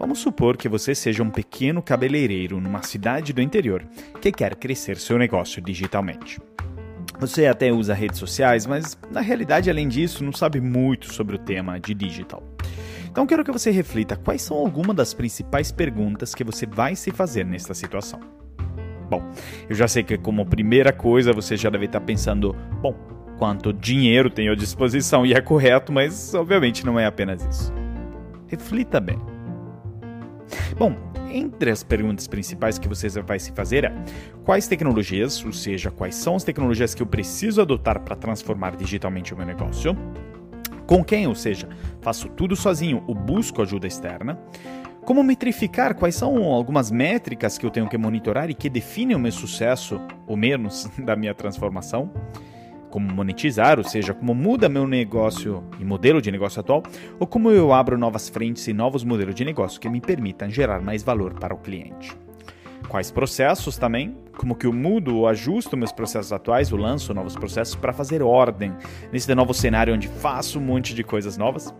Vamos supor que você seja um pequeno cabeleireiro numa cidade do interior que quer crescer seu negócio digitalmente. Você até usa redes sociais, mas na realidade, além disso, não sabe muito sobre o tema de digital. Então quero que você reflita quais são algumas das principais perguntas que você vai se fazer nesta situação. Bom, eu já sei que como primeira coisa você já deve estar pensando, bom, quanto dinheiro tenho à disposição e é correto, mas obviamente não é apenas isso. Reflita bem. Bom, entre as perguntas principais que você vai se fazer é: quais tecnologias, ou seja, quais são as tecnologias que eu preciso adotar para transformar digitalmente o meu negócio? Com quem, ou seja, faço tudo sozinho ou busco ajuda externa? Como metrificar quais são algumas métricas que eu tenho que monitorar e que definem o meu sucesso ou menos da minha transformação? Como monetizar, ou seja, como muda meu negócio e modelo de negócio atual, ou como eu abro novas frentes e novos modelos de negócio que me permitam gerar mais valor para o cliente. Quais processos também, como que eu mudo ou ajusto meus processos atuais, ou lanço novos processos para fazer ordem nesse novo cenário onde faço um monte de coisas novas.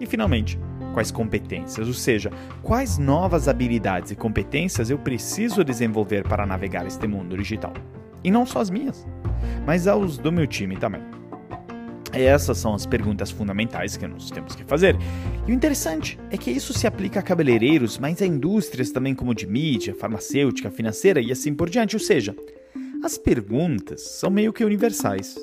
E finalmente, quais competências, ou seja, quais novas habilidades e competências eu preciso desenvolver para navegar este mundo digital. E não só as minhas, mas aos do meu time também. Essas são as perguntas fundamentais que nós temos que fazer. E o interessante é que isso se aplica a cabeleireiros, mas a indústrias também como de mídia, farmacêutica, financeira e assim por diante. Ou seja, as perguntas são meio que universais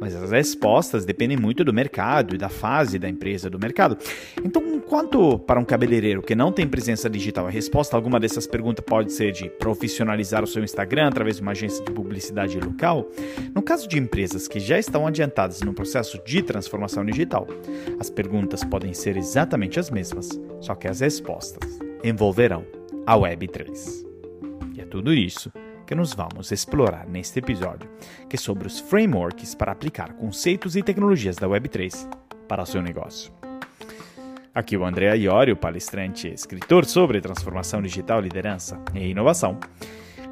mas as respostas dependem muito do mercado e da fase da empresa do mercado. Então, enquanto para um cabeleireiro que não tem presença digital, a resposta a alguma dessas perguntas pode ser de profissionalizar o seu Instagram através de uma agência de publicidade local, no caso de empresas que já estão adiantadas no processo de transformação digital, as perguntas podem ser exatamente as mesmas, só que as respostas envolverão a Web3. E é tudo isso que nos vamos explorar neste episódio, que é sobre os frameworks para aplicar conceitos e tecnologias da Web3 para o seu negócio. Aqui o André Iorio, palestrante e escritor sobre transformação digital, liderança e inovação.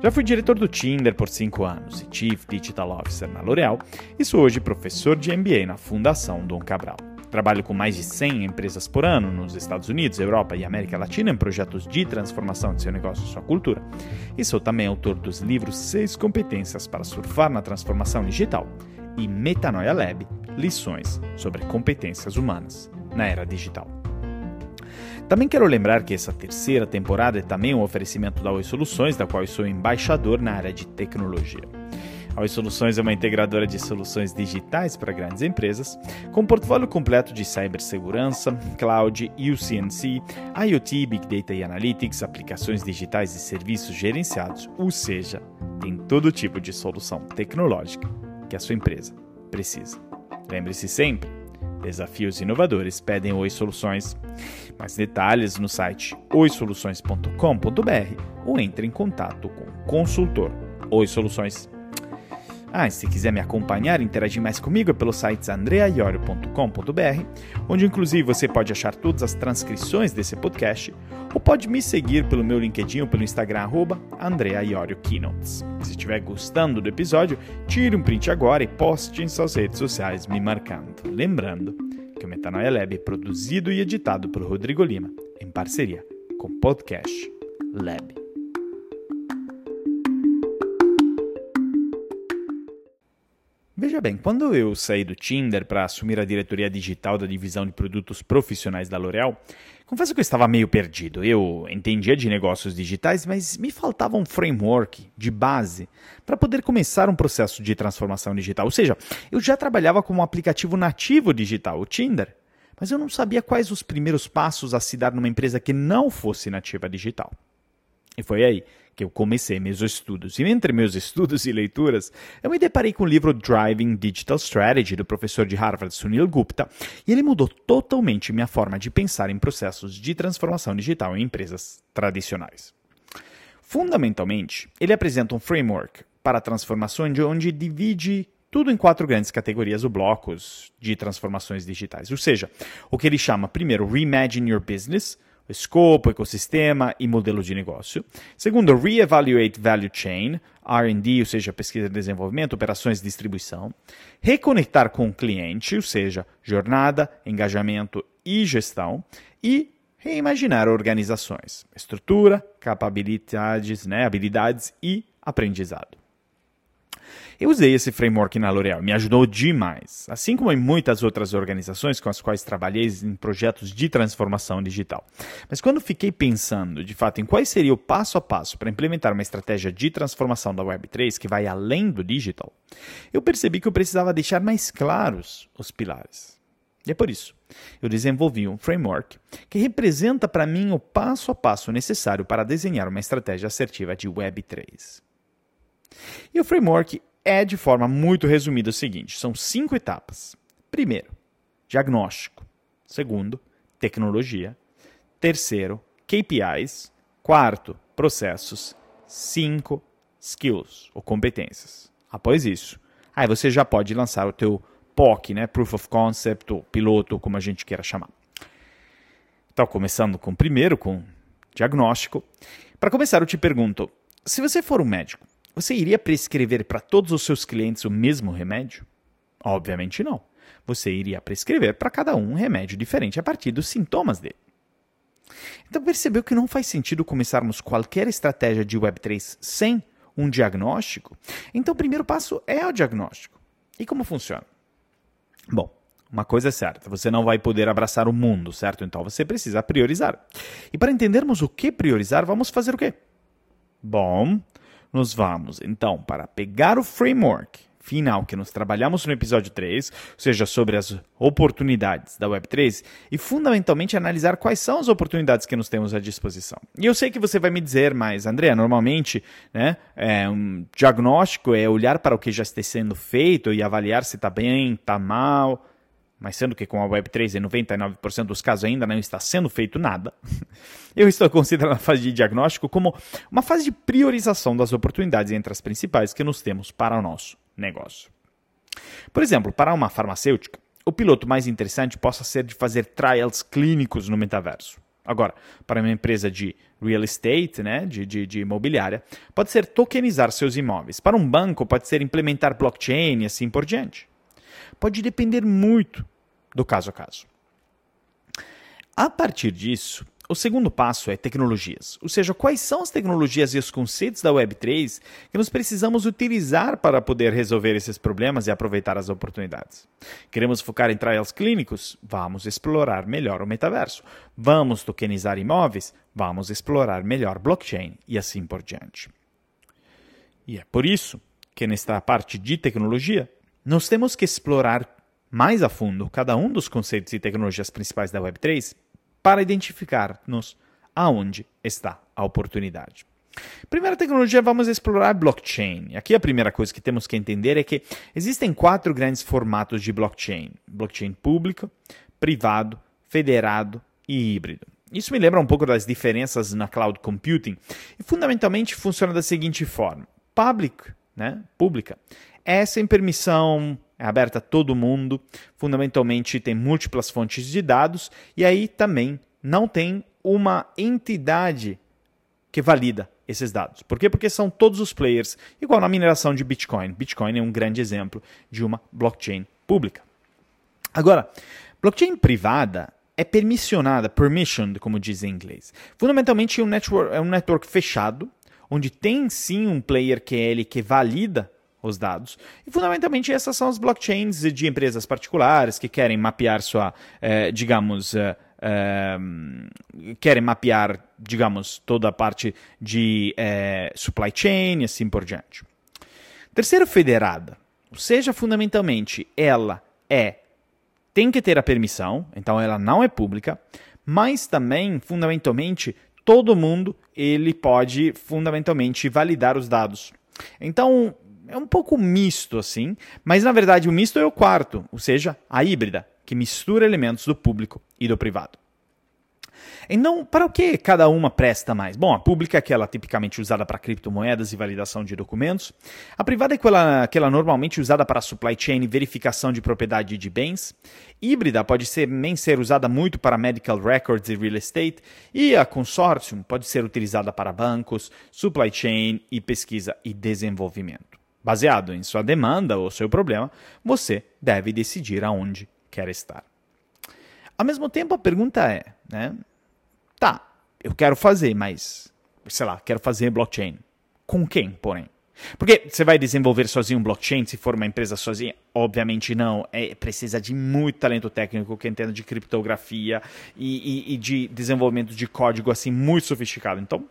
Já fui diretor do Tinder por 5 anos e Chief Digital Officer na L'Oréal e sou hoje professor de MBA na Fundação Dom Cabral. Trabalho com mais de 100 empresas por ano nos Estados Unidos, Europa e América Latina em projetos de transformação de seu negócio e sua cultura. E sou também autor dos livros Seis Competências para Surfar na Transformação Digital e Metanoia Lab Lições sobre Competências Humanas na Era Digital. Também quero lembrar que essa terceira temporada é também um oferecimento da Oi Soluções, da qual eu sou embaixador na área de tecnologia. A Oi Soluções é uma integradora de soluções digitais para grandes empresas, com um portfólio completo de cibersegurança, cloud, UCNC, IoT, Big Data e Analytics, aplicações digitais e serviços gerenciados, ou seja, tem todo tipo de solução tecnológica que a sua empresa precisa. Lembre-se sempre, desafios inovadores pedem Oi Soluções. Mais detalhes no site oisoluções.com.br ou entre em contato com o consultor Oi Soluções. Ah, e se quiser me acompanhar e interagir mais comigo é pelo site andreaiorio.com.br, onde inclusive você pode achar todas as transcrições desse podcast, ou pode me seguir pelo meu LinkedIn ou pelo Instagram, arroba. Se estiver gostando do episódio, tire um print agora e poste em suas redes sociais me marcando. Lembrando que o Metanoia Lab é produzido e editado por Rodrigo Lima, em parceria com Podcast Lab. Veja bem, quando eu saí do Tinder para assumir a diretoria digital da divisão de produtos profissionais da L'Oréal, confesso que eu estava meio perdido. Eu entendia de negócios digitais, mas me faltava um framework de base para poder começar um processo de transformação digital. Ou seja, eu já trabalhava como um aplicativo nativo digital, o Tinder, mas eu não sabia quais os primeiros passos a se dar numa empresa que não fosse nativa digital. E foi aí que eu comecei meus estudos. E entre meus estudos e leituras, eu me deparei com o livro Driving Digital Strategy do professor de Harvard Sunil Gupta, e ele mudou totalmente minha forma de pensar em processos de transformação digital em empresas tradicionais. Fundamentalmente, ele apresenta um framework para a transformação onde divide tudo em quatro grandes categorias ou blocos de transformações digitais. Ou seja, o que ele chama primeiro Reimagine Your Business, escopo, ecossistema e modelo de negócio. Segundo, Reevaluate Value Chain, R&D, ou seja, pesquisa e desenvolvimento, operações de distribuição. Reconectar com o cliente, ou seja, jornada, engajamento e gestão. E reimaginar organizações, estrutura, capabilidades, né, habilidades e aprendizado. Eu usei esse framework na L'Oréal, me ajudou demais, assim como em muitas outras organizações com as quais trabalhei em projetos de transformação digital. Mas quando fiquei pensando, de fato, em qual seria o passo a passo para implementar uma estratégia de transformação da Web3 que vai além do digital, eu percebi que eu precisava deixar mais claros os pilares. E é por isso, eu desenvolvi um framework que representa para mim o passo a passo necessário para desenhar uma estratégia assertiva de Web3. E o framework é, de forma muito resumida, o seguinte: são cinco etapas. Primeiro, diagnóstico. Segundo, tecnologia. Terceiro, KPIs. Quarto, processos. Cinco, skills ou competências. Após isso, aí você já pode lançar o teu POC, né? Proof of Concept, ou piloto, como a gente queira chamar. Então, começando com o primeiro, com diagnóstico. Para começar, eu te pergunto: se você for um médico, você iria prescrever para todos os seus clientes o mesmo remédio? Obviamente não. Você iria prescrever para cada um um remédio diferente a partir dos sintomas dele. Então percebeu que não faz sentido começarmos qualquer estratégia de Web3 sem um diagnóstico? Então o primeiro passo é o diagnóstico. E como funciona? Bom, uma coisa é certa, você não vai poder abraçar o mundo, certo? Então você precisa priorizar. E para entendermos o que priorizar, vamos fazer o quê? Bom, nós vamos então para pegar o framework final que nós trabalhamos no episódio 3, ou seja, sobre as oportunidades da Web3, e fundamentalmente analisar quais são as oportunidades que nós temos à disposição. E eu sei que você vai me dizer, mas André, normalmente né, é, um diagnóstico é olhar para o que já está sendo feito e avaliar se está bem, está mal mas sendo que com a Web3 em 99% dos casos ainda não está sendo feito nada, eu estou considerando a fase de diagnóstico como uma fase de priorização das oportunidades entre as principais que nós temos para o nosso negócio. Por exemplo, para uma farmacêutica, o piloto mais interessante possa ser de fazer trials clínicos no metaverso. Agora, para uma empresa de real estate, né, de, de, de, imobiliária, pode ser tokenizar seus imóveis. Para um banco, pode ser implementar blockchain e assim por diante pode depender muito do caso a caso. A partir disso, o segundo passo é tecnologias, ou seja, quais são as tecnologias e os conceitos da Web3 que nós precisamos utilizar para poder resolver esses problemas e aproveitar as oportunidades. Queremos focar em trials clínicos? Vamos explorar melhor o metaverso. Vamos tokenizar imóveis? Vamos explorar melhor blockchain e assim por diante. E é por isso que nesta parte de tecnologia nós temos que explorar mais a fundo cada um dos conceitos e tecnologias principais da Web3 para identificar-nos aonde está a oportunidade. Primeira tecnologia, vamos explorar blockchain. Aqui a primeira coisa que temos que entender é que existem quatro grandes formatos de blockchain: blockchain público, privado, federado e híbrido. Isso me lembra um pouco das diferenças na cloud computing e fundamentalmente funciona da seguinte forma: public, né, pública, é sem permissão, é aberta a todo mundo, fundamentalmente tem múltiplas fontes de dados e aí também não tem uma entidade que valida esses dados. Por quê? Porque são todos os players, igual na mineração de Bitcoin. Bitcoin é um grande exemplo de uma blockchain pública. Agora, blockchain privada é permissionada, permissioned, como diz em inglês. Fundamentalmente é um network, é um network fechado, onde tem sim um player QL que valida os dados. E fundamentalmente essas são as blockchains de empresas particulares que querem mapear sua, eh, digamos, eh, eh, querem mapear, digamos, toda a parte de supply chain e assim por diante. Terceiro, federada. Ou seja, fundamentalmente, ela é tem que ter a permissão, então ela não é pública, mas também, fundamentalmente, todo mundo ele pode fundamentalmente validar os dados. Então, é um pouco misto assim, mas na verdade o misto é o quarto, ou seja, a híbrida, que mistura elementos do público e do privado. Então, para o que cada uma presta mais? Bom, a pública é aquela tipicamente usada para criptomoedas e validação de documentos. A privada é aquela, aquela normalmente usada para supply chain e verificação de propriedade de bens. Híbrida pode nem ser usada muito para medical records e real estate. E a consortium pode ser utilizada para bancos, supply chain e pesquisa e desenvolvimento. Baseado em sua demanda ou seu problema, você deve decidir aonde quer estar. Ao mesmo tempo, a pergunta é, né, Tá, eu quero fazer, mas, sei lá, quero fazer blockchain. Com quem, porém? Porque você vai desenvolver sozinho um blockchain se for uma empresa sozinha? Obviamente não. É, precisa de muito talento técnico que entenda de criptografia e, e, e de desenvolvimento de código assim muito sofisticado. Então,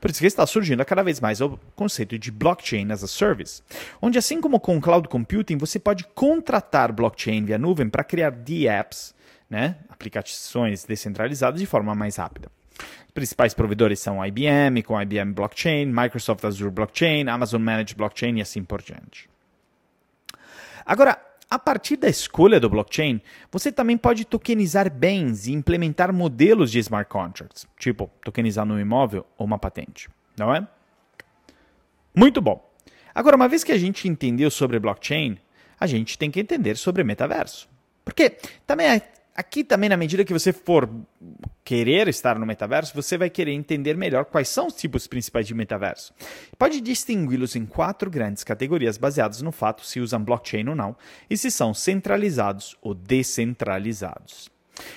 por isso que está surgindo cada vez mais o conceito de blockchain as a service, onde assim como com cloud computing, você pode contratar blockchain via nuvem para criar DApps, né, aplicações descentralizadas de forma mais rápida. Os principais provedores são IBM, com IBM Blockchain, Microsoft Azure Blockchain, Amazon Managed Blockchain e assim por diante. Agora, a partir da escolha do blockchain, você também pode tokenizar bens e implementar modelos de smart contracts, tipo tokenizar um imóvel ou uma patente, não é? Muito bom. Agora, uma vez que a gente entendeu sobre blockchain, a gente tem que entender sobre metaverso. Porque também é Aqui também, na medida que você for querer estar no metaverso, você vai querer entender melhor quais são os tipos principais de metaverso. Pode distingui-los em quatro grandes categorias baseadas no fato se usam blockchain ou não e se são centralizados ou descentralizados.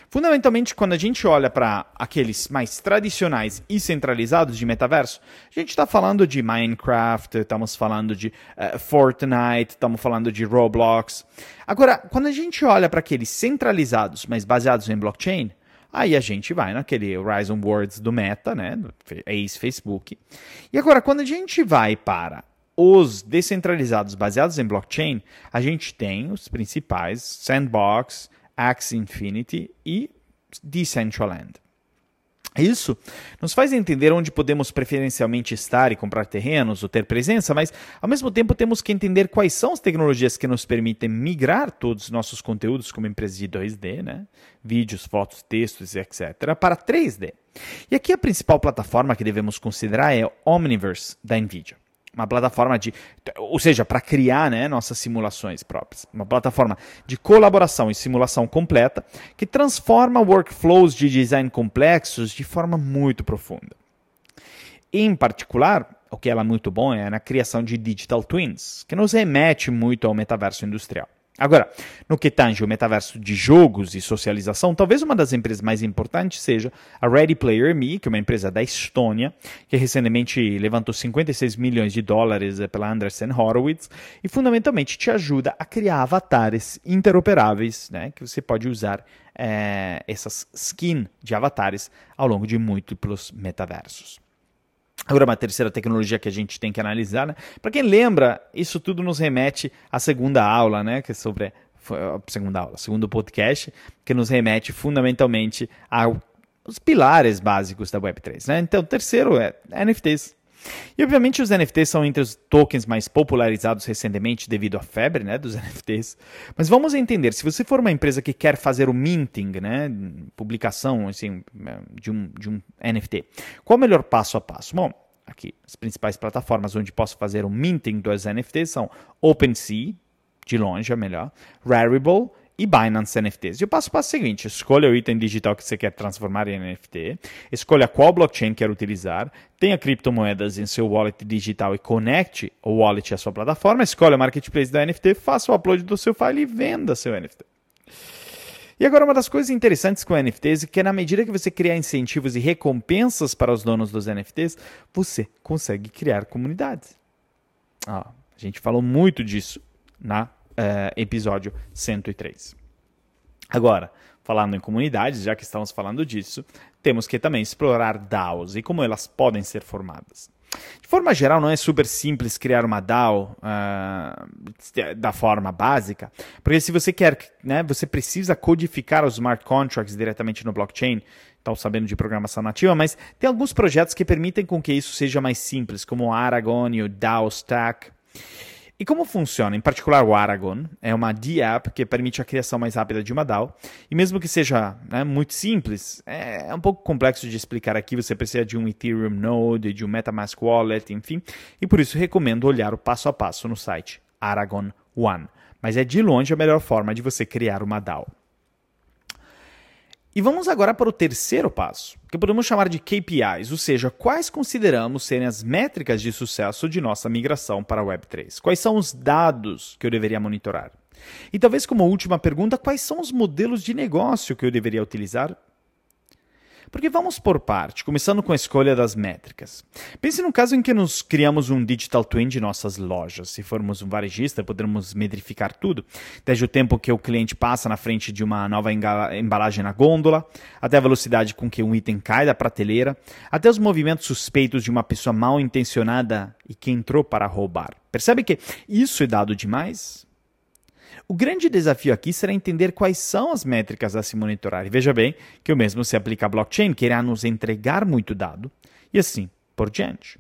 Fundamentalmente, quando a gente olha para aqueles mais tradicionais e centralizados de metaverso, a gente está falando de Minecraft, estamos falando de uh, Fortnite, estamos falando de Roblox. Agora, quando a gente olha para aqueles centralizados, mas baseados em blockchain, aí a gente vai naquele Horizon Worlds do Meta, né, ex-Facebook. E agora, quando a gente vai para os descentralizados baseados em blockchain, a gente tem os principais Sandbox, Axie Infinity e Decentraland. Isso nos faz entender onde podemos preferencialmente estar e comprar terrenos ou ter presença, mas ao mesmo tempo temos que entender quais são as tecnologias que nos permitem migrar todos os nossos conteúdos como empresa de 2D, né? vídeos, fotos, textos, etc., para 3D. E aqui a principal plataforma que devemos considerar é Omniverse da NVIDIA uma plataforma de, ou seja, para criar né, nossas simulações próprias. Uma plataforma de colaboração e simulação completa que transforma workflows de design complexos de forma muito profunda. Em particular, o que ela é muito bom é na criação de digital twins, que nos remete muito ao metaverso industrial. Agora, no que tange o metaverso de jogos e socialização, talvez uma das empresas mais importantes seja a Ready Player Me, que é uma empresa da Estônia, que recentemente levantou 56 milhões de dólares eh, pela Anderson Horowitz e fundamentalmente te ajuda a criar avatares interoperáveis, né, que você pode usar é, essas skins de avatares ao longo de múltiplos metaversos. Agora, uma terceira tecnologia que a gente tem que analisar, né? Para quem lembra, isso tudo nos remete à segunda aula, né? Que é sobre a segunda aula, segundo podcast, que nos remete fundamentalmente aos pilares básicos da Web3, né? Então, o terceiro é NFTs. E obviamente os NFTs são entre os tokens mais popularizados recentemente devido à febre né, dos NFTs. Mas vamos entender, se você for uma empresa que quer fazer o minting, né, publicação assim, de, um, de um NFT, qual o melhor passo a passo? Bom, aqui as principais plataformas onde posso fazer o minting dos NFTs são OpenSea, de longe é melhor, Rarible e Binance NFTs. E o passo a passo é o seguinte: escolha o item digital que você quer transformar em NFT, escolha qual blockchain quer utilizar, tenha criptomoedas em seu wallet digital e conecte o wallet à sua plataforma, escolha o marketplace da NFT, faça o upload do seu file e venda seu NFT. E agora, uma das coisas interessantes com NFTs é que, na medida que você criar incentivos e recompensas para os donos dos NFTs, você consegue criar comunidades. Ah, a gente falou muito disso na uh, episódio 103. Agora, falando em comunidades, já que estamos falando disso, temos que também explorar DAOs e como elas podem ser formadas. De forma geral, não é super simples criar uma DAO uh, da forma básica, porque se você quer, né, você precisa codificar os smart contracts diretamente no blockchain, estão sabendo de programação nativa, mas tem alguns projetos que permitem com que isso seja mais simples, como o Aragon e o DAO Stack. E como funciona? Em particular, o Aragon é uma DApp que permite a criação mais rápida de uma DAO. E mesmo que seja né, muito simples, é, é, um pouco complexo de explicar aqui. Você precisa de um Ethereum Node, de um MetaMask Wallet, enfim. E por isso recomendo olhar o passo a passo no site Aragon One. Mas é de longe a melhor forma de você criar uma DAO. E vamos agora para o terceiro passo, que podemos chamar de KPIs, ou seja, quais consideramos serem as métricas de sucesso de nossa migração para a Web3. Quais são os dados que eu deveria monitorar? E talvez como última pergunta, quais são os modelos de negócio que eu deveria utilizar? Porque vamos por parte, começando com a escolha das métricas. Pense no caso em que nos criamos um digital twin de nossas lojas. Se formos um varejista, poderemos metrificar tudo, desde o tempo que o cliente passa na frente de uma nova embalagem na gôndola, até a velocidade com que um item cai da prateleira, até os movimentos suspeitos de uma pessoa mal intencionada e que entrou para roubar. Percebe que isso é dado demais? O grande desafio aqui será entender quais são as métricas a se monitorar. E veja bem que o mesmo se aplica à blockchain, que irá nos entregar muito dado e assim por diante.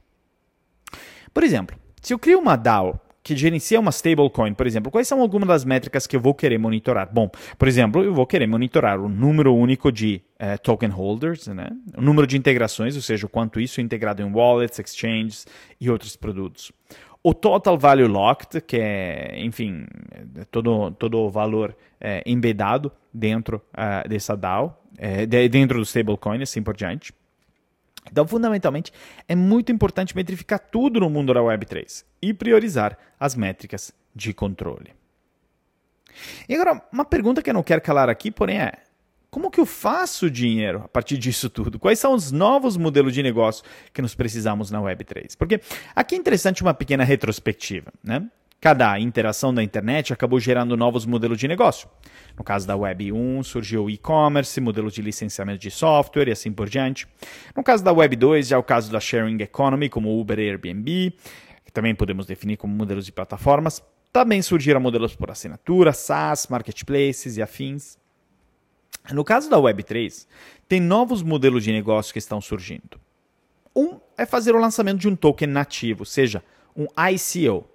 Por exemplo, se eu crio uma DAO que gerencia uma stablecoin, por exemplo, quais são algumas das métricas que eu vou querer monitorar? Bom, por exemplo, eu vou querer monitorar o número único de uh, token holders, né? o número de integrações, ou seja, o quanto isso é integrado em wallets, exchanges e outros produtos o total value locked, que é, enfim, todo, todo o valor é, embedado dentro uh, dessa DAO, é, dentro do stablecoin assim por diante. Então, fundamentalmente, é muito importante metrificar tudo no mundo da Web3 e priorizar as métricas de controle. E agora, uma pergunta que eu não quero calar aqui, porém é: como que eu faço dinheiro a partir disso tudo? Quais são os novos modelos de negócio que nós precisamos na Web3? Porque aqui é interessante uma pequena retrospectiva, né? Cada interação da internet acabou gerando novos modelos de negócio. No caso da Web 1, surgiu o e-commerce, modelos de licenciamento de software e assim por diante. No caso da Web 2, já é o caso da sharing economy, como Uber e Airbnb, que também podemos definir como modelos de plataformas. Também surgiram modelos por assinatura, SaaS, marketplaces e afins. No caso da Web3, tem novos modelos de negócio que estão surgindo. Um é fazer o lançamento de um token nativo, seja, um ICO.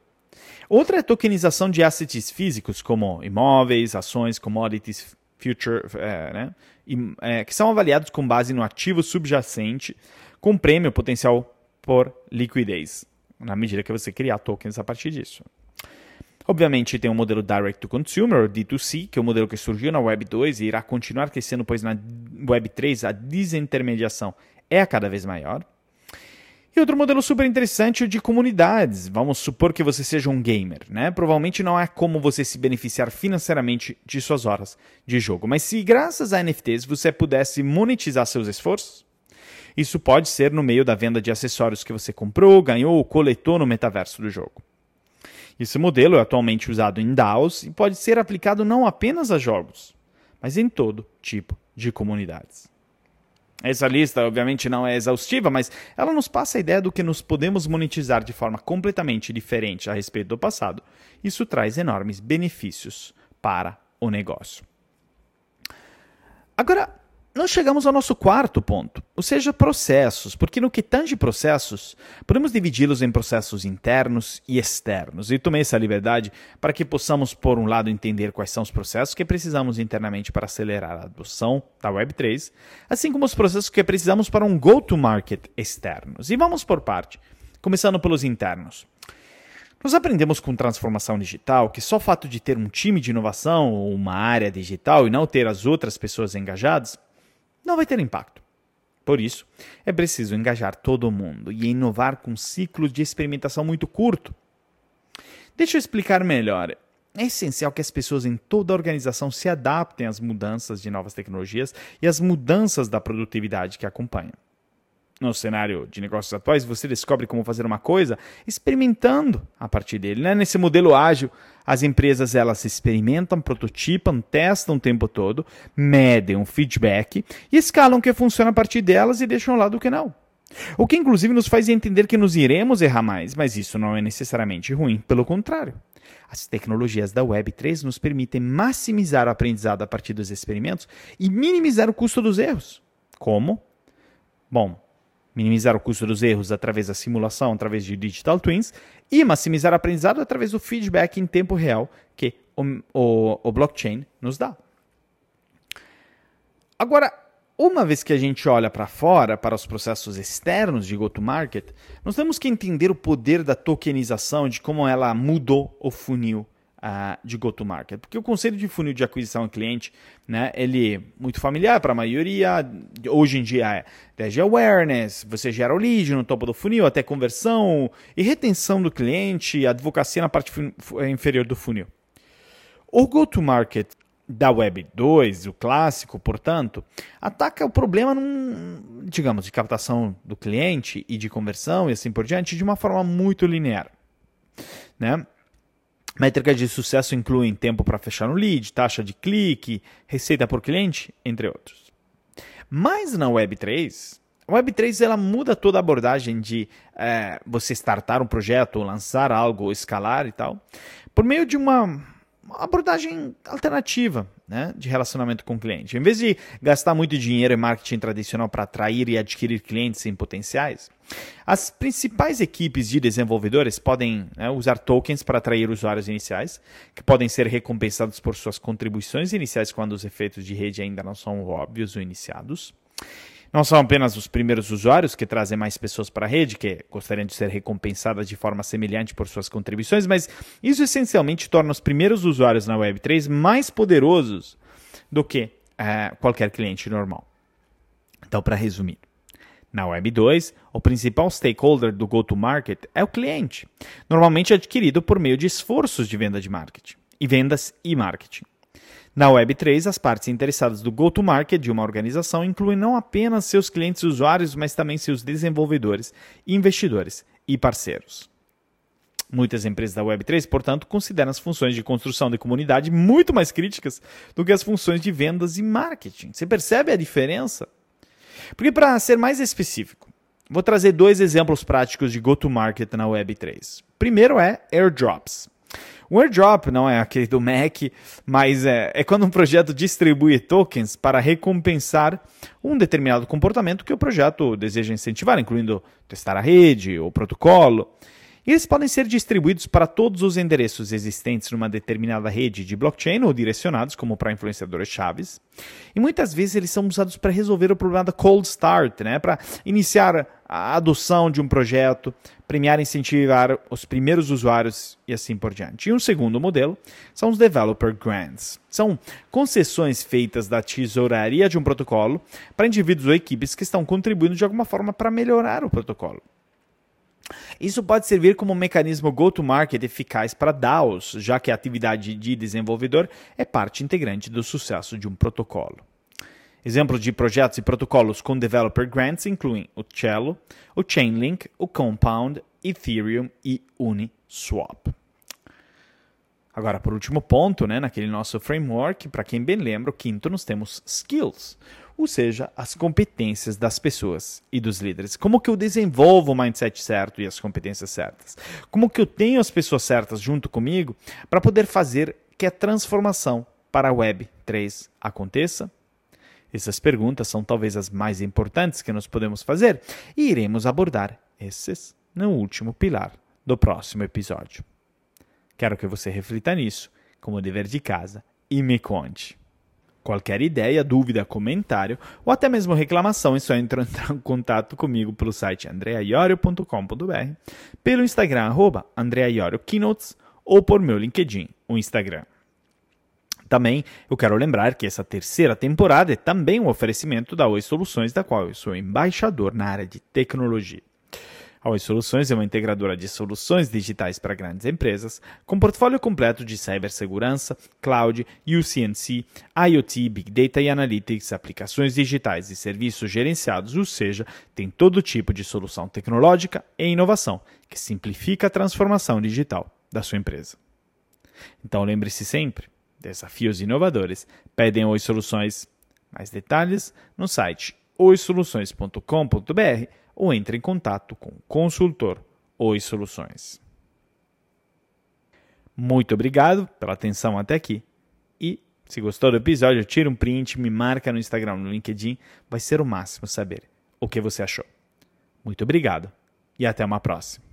Outra é tokenização de assets físicos, como imóveis, ações, commodities, future, é, né? e, é, que são avaliados com base no ativo subjacente, com prêmio potencial por liquidez, na medida que você criar tokens a partir disso. Obviamente tem o modelo Direct to Consumer, ou D2C, que é o modelo que surgiu na Web 2 e irá continuar crescendo, pois na Web 3 a desintermediação é cada vez maior. E outro modelo super interessante é o de comunidades. Vamos supor que você seja um gamer, né? Provavelmente não é como você se beneficiar financeiramente de suas horas de jogo, mas se graças a NFTs você pudesse monetizar seus esforços, isso pode ser no meio da venda de acessórios que você comprou, ganhou ou coletou no metaverso do jogo. Esse modelo é atualmente usado em DAOs e pode ser aplicado não apenas a jogos, mas em todo tipo de comunidades. Essa lista, obviamente, não é exaustiva, mas ela nos passa a ideia do que nos podemos monetizar de forma completamente diferente a respeito do passado. Isso traz enormes benefícios para o negócio. Agora, nós chegamos ao nosso quarto ponto, ou seja, processos, porque no que tange processos, podemos dividi-los em processos internos e externos. E tomei essa liberdade para que possamos, por um lado, entender quais são os processos que precisamos internamente para acelerar a adoção da Web3, assim como os processos que precisamos para um go-to-market externos. E vamos por parte, começando pelos internos. Nós aprendemos com transformação digital que só o fato de ter um time de inovação ou uma área digital e não ter as outras pessoas engajadas não vai ter impacto. Por isso, é preciso engajar todo mundo e inovar com ciclos de experimentação muito curto. Deixa eu explicar melhor. É essencial que as pessoas em toda a organização se adaptem às mudanças de novas tecnologias e às mudanças da produtividade que acompanham no cenário de negócios atuais, você descobre como fazer uma coisa experimentando a partir dele. Né? Nesse modelo ágil, as empresas elas experimentam, prototipam, testam o tempo todo, medem um feedback e escalam o que funciona a partir delas e deixam ao lado o que não. O que inclusive nos faz entender que nos iremos errar mais, mas isso não é necessariamente ruim, pelo contrário. As tecnologias da Web3 nos permitem maximizar o aprendizado a partir dos experimentos e minimizar o custo dos erros. Como? Bom, minimizar o custo dos erros através da simulação, através de digital twins, e maximizar o aprendizado através do feedback em tempo real que o, o, o blockchain nos dá. Agora, uma vez que a gente olha para fora, para os processos externos de go-to-market, nós temos que entender o poder da tokenização, de como ela mudou o funil uh, de go-to-market. Porque o conceito de funil de aquisição ao cliente, né, ele é muito familiar para a maioria. Hoje em dia é desde awareness, você gera o lead no topo do funil, até conversão e retenção do cliente, advocacia na parte inferior do funil. O go-to-market da Web 2, o clássico, portanto, ataca o problema, num, digamos, de captação do cliente e de conversão e assim por diante, de uma forma muito linear. Né? Métricas de sucesso incluem tempo para fechar um lead, taxa de clique, receita por cliente, entre outros. Mas na Web 3, a Web 3 ela muda toda a abordagem de é, você startar um projeto, lançar algo, escalar e tal, por meio de uma abordagem alternativa né, de relacionamento com o cliente. Em vez de gastar muito dinheiro em marketing tradicional para atrair e adquirir clientes em potenciais, as principais equipes de desenvolvedores podem né, usar tokens para atrair usuários iniciais, que podem ser recompensados por suas contribuições iniciais quando os efeitos de rede ainda não são óbvios ou iniciados. Não são apenas os primeiros usuários que trazem mais pessoas para a rede, que gostariam de ser recompensadas de forma semelhante por suas contribuições, mas isso essencialmente torna os primeiros usuários na Web3 mais poderosos do que é, qualquer cliente normal. Então, para resumir, na Web 2, o principal stakeholder do go-to-market é o cliente, normalmente adquirido por meio de esforços de venda de marketing, e vendas e marketing. Na Web3, as partes interessadas do go-to-market de uma organização incluem não apenas seus clientes usuários, mas também seus desenvolvedores, investidores e parceiros. Muitas empresas da Web3, portanto, consideram as funções de construção de comunidade muito mais críticas do que as funções de vendas e marketing. Você percebe a diferença? Porque, para ser mais específico, vou trazer dois exemplos práticos de go-to-market na Web3. Primeiro é airdrops. O airdrop não é aquele do Mac, mas é, é quando um projeto distribui tokens para recompensar um determinado comportamento que o projeto deseja incentivar, incluindo testar a rede ou protocolo. E eles podem ser distribuídos para todos os endereços existentes numa determinada rede de blockchain ou direcionados como para influenciadores chaves. E muitas vezes eles são usados para resolver o problema da cold start, né? para iniciar a adoção de um projeto, premiar e incentivar os primeiros usuários e assim por diante. E um segundo modelo são os Developer Grants. São concessões feitas da tesouraria de um protocolo para indivíduos ou equipes que estão contribuindo de alguma forma para melhorar o protocolo. Isso pode servir como um mecanismo go-to-market eficaz para DAOs, já que a atividade de desenvolvedor é parte integrante do sucesso de um protocolo. Exemplos de projetos e protocolos com developer grants incluem o Cello, o Chainlink, o Compound, Ethereum e Uniswap. Agora, por último ponto, né, naquele nosso framework, para quem bem lembra, o quinto, nós temos skills, ou seja, as competências das pessoas e dos líderes. Como que eu desenvolvo o mindset certo e as competências certas? Como que eu tenho as pessoas certas junto comigo para poder fazer que a transformação para a Web 3 aconteça? Essas perguntas são talvez as mais importantes que nós podemos fazer e iremos abordar esses no último pilar do próximo episódio. Quero que você reflita nisso como dever de casa e me conte. Qualquer ideia, dúvida, comentário ou até mesmo reclamação é só entrar em contato comigo pelo site andreaiorio.com.br, pelo Instagram arroba ou por meu LinkedIn, o Instagram. Também eu quero lembrar que essa terceira temporada é também um oferecimento da Oi Soluções, da qual eu sou embaixador na área de tecnologia. A Oi Soluções é uma integradora de soluções digitais para grandes empresas, com portfólio completo de cibersegurança, cloud, UCNC, IoT, Big Data e Analytics, aplicações digitais e serviços gerenciados, ou seja, tem todo tipo de solução tecnológica e inovação que simplifica a transformação digital da sua empresa. Então lembre-se sempre, desafios inovadores pedem Oi Soluções. Mais detalhes no site oisoluções.com.br ou entre em contato com o consultor Oi Soluções. Muito obrigado pela atenção até aqui e se gostou do episódio, tira um print, me marca no Instagram, no LinkedIn, vai ser o máximo saber o que você achou. Muito obrigado e até uma próxima.